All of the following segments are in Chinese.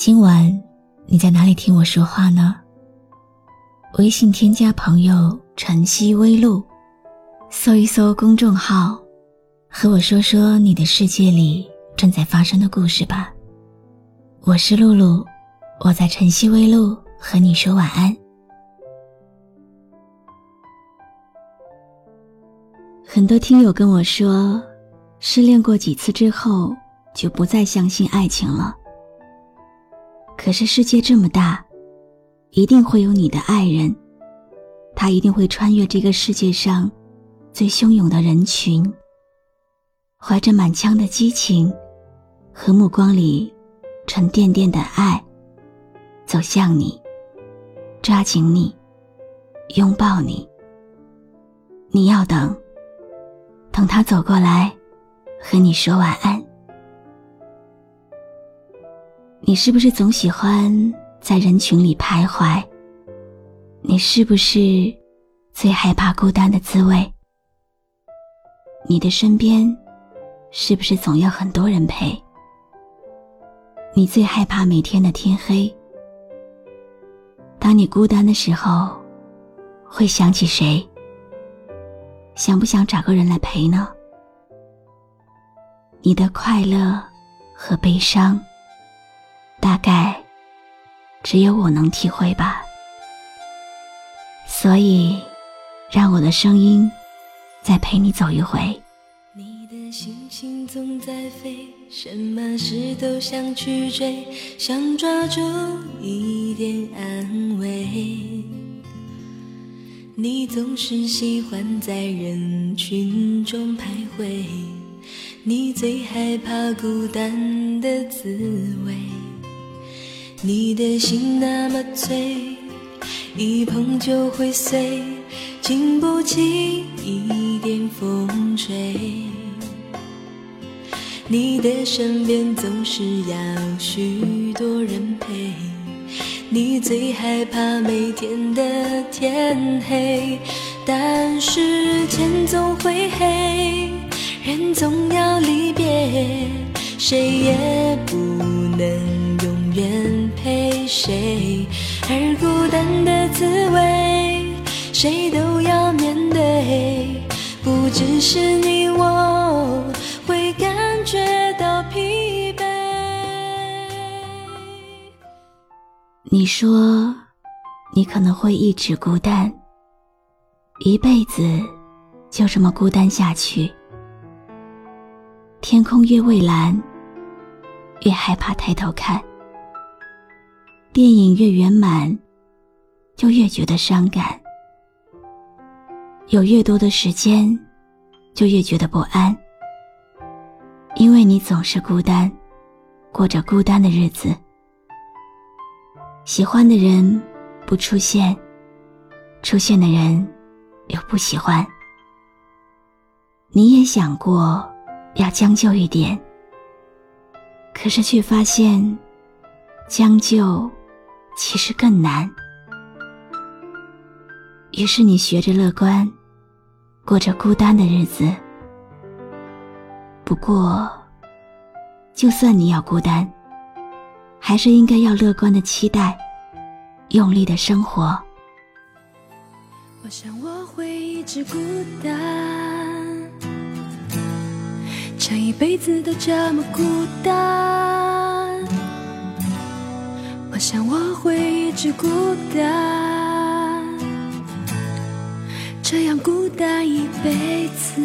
今晚你在哪里听我说话呢？微信添加朋友“晨曦微露”，搜一搜公众号，和我说说你的世界里正在发生的故事吧。我是露露，我在晨曦微露和你说晚安。很多听友跟我说，失恋过几次之后就不再相信爱情了。可是世界这么大，一定会有你的爱人，他一定会穿越这个世界上最汹涌的人群，怀着满腔的激情和目光里沉甸甸的爱，走向你，抓紧你，拥抱你。你要等，等他走过来，和你说晚安。你是不是总喜欢在人群里徘徊？你是不是最害怕孤单的滋味？你的身边是不是总要很多人陪？你最害怕每天的天黑。当你孤单的时候，会想起谁？想不想找个人来陪呢？你的快乐和悲伤。大概只有我能体会吧，所以让我的声音再陪你走一回。你的心情总在飞，什么事都想去追，想抓住一点安慰。你总是喜欢在人群中徘徊，你最害怕孤单的滋味。你的心那么脆，一碰就会碎，经不起一点风吹。你的身边总是要许多人陪，你最害怕每天的天黑，但是天总会黑，人总要离别，谁也不能。而孤单的滋味，谁都要面对。不只是你我会感觉到疲惫。你说，你可能会一直孤单，一辈子就这么孤单下去。天空越蔚蓝，越害怕抬头看。电影越圆满，就越觉得伤感；有越多的时间，就越觉得不安。因为你总是孤单，过着孤单的日子。喜欢的人不出现，出现的人又不喜欢。你也想过要将就一点，可是却发现将就。其实更难。于是你学着乐观，过着孤单的日子。不过，就算你要孤单，还是应该要乐观的期待，用力的生活。我想我会一直孤单，这一辈子都这么孤单。想我会一直孤单，这样孤单一辈子。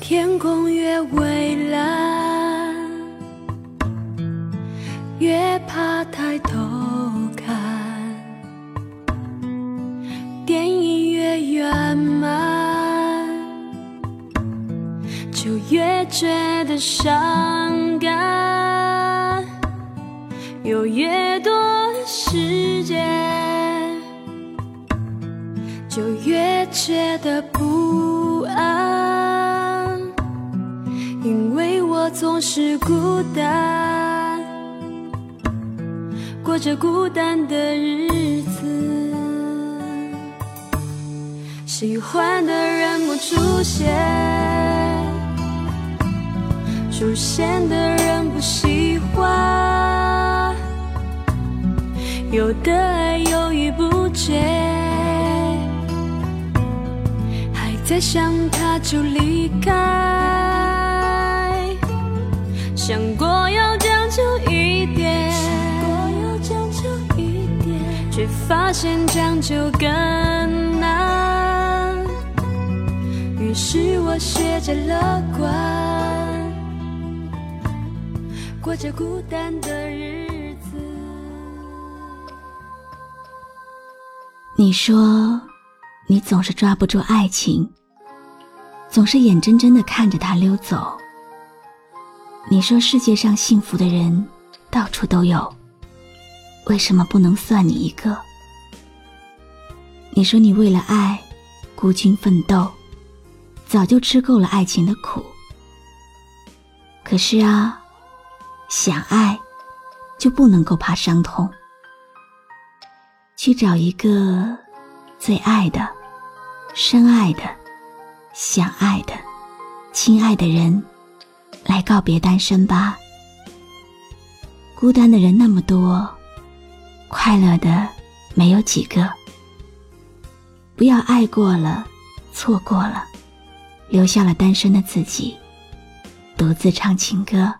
天空越蔚蓝，越怕抬头看。电影越圆满，就越觉得伤感，有越多的时间，就越觉得不安，因为我总是孤单，过着孤单的日子，喜欢的人不出现。出现的人不喜欢，有的爱犹豫不决，还在想他就离开，想过要将就一点，却发现将就更难，于是我学着乐观。过着孤单的你说，你总是抓不住爱情，总是眼睁睁的看着它溜走。你说世界上幸福的人到处都有，为什么不能算你一个？你说你为了爱孤军奋斗，早就吃够了爱情的苦。可是啊。想爱，就不能够怕伤痛。去找一个最爱的、深爱的、想爱的、亲爱的人，来告别单身吧。孤单的人那么多，快乐的没有几个。不要爱过了，错过了，留下了单身的自己，独自唱情歌。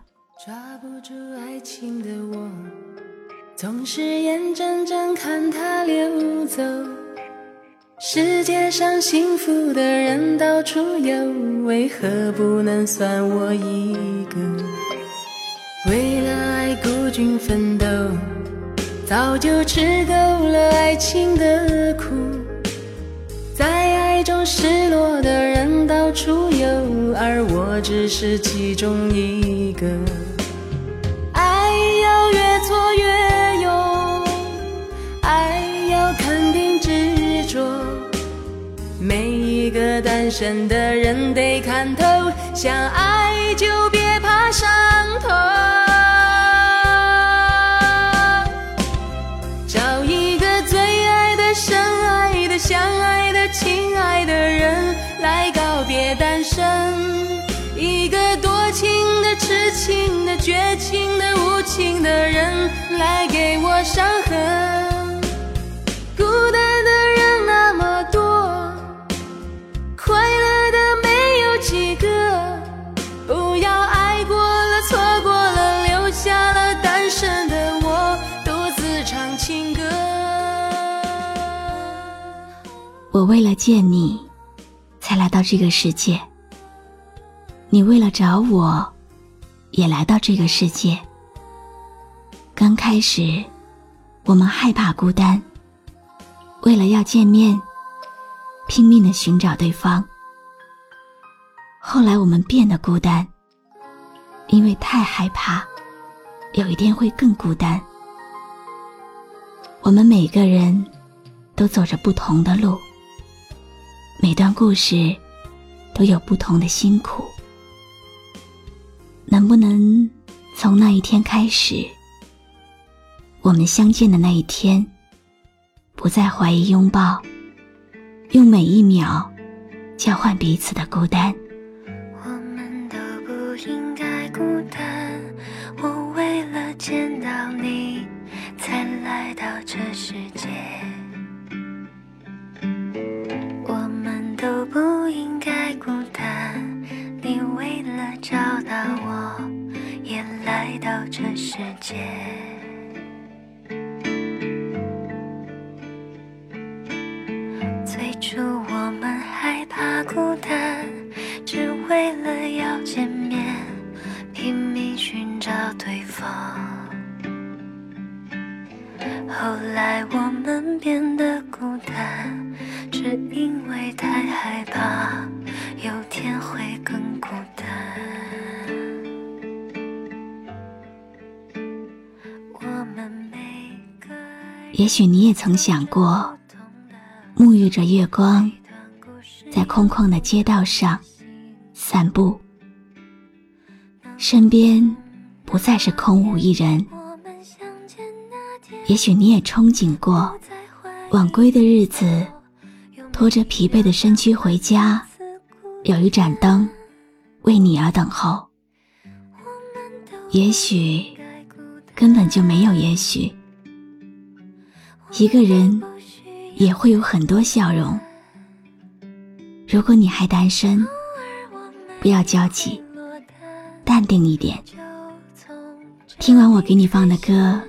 是眼睁睁看它流走。世界上幸福的人到处有，为何不能算我一个？为了爱孤军奋斗，早就吃够了爱情的苦。在爱中失落的人到处有，而我只是其中一执着。每一个单身的人得看透，想爱就别怕伤痛。找一个最爱的、深爱的、相爱的、亲爱的人来告别单身。一个多情的、痴情的、绝情的。无情的人来给我伤痕，我为了见你，才来到这个世界。你为了找我，也来到这个世界。刚开始，我们害怕孤单，为了要见面，拼命的寻找对方。后来我们变得孤单，因为太害怕，有一天会更孤单。我们每个人都走着不同的路，每段故事都有不同的辛苦。能不能从那一天开始？我们相见的那一天，不再怀疑拥抱，用每一秒交换彼此的孤单。我们都不应该孤单，我为了见到你才来到这世界。到这世界。最初我们害怕孤单，只为了要见面，拼命寻找对方。后来我们变得孤单，只因为太害怕也许你也曾想过，沐浴着月光，在空旷的街道上散步，身边不再是空无一人。也许你也憧憬过，晚归的日子，拖着疲惫的身躯回家，有一盏灯为你而等候。也许根本就没有也许。一个人也会有很多笑容。如果你还单身，不要焦急，淡定一点。听完我给你放的歌，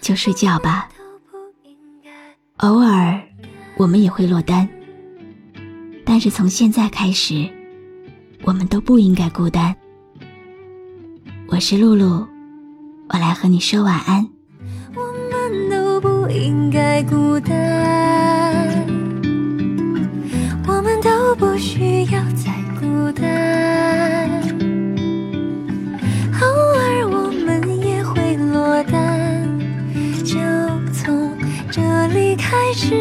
就睡觉吧。偶尔我们也会落单，但是从现在开始，我们都不应该孤单。我是露露，我来和你说晚安。应该孤单，我们都不需要再孤单。偶尔我们也会落单，就从这里开始，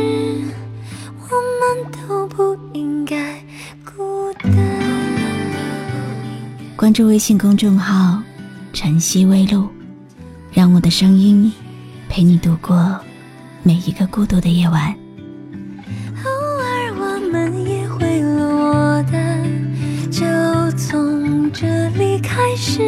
我们都不应该孤单。关注微信公众号“晨曦微露”，让我的声音陪你度过。每一个孤独的夜晚，偶尔我们也会落单，就从这里开始，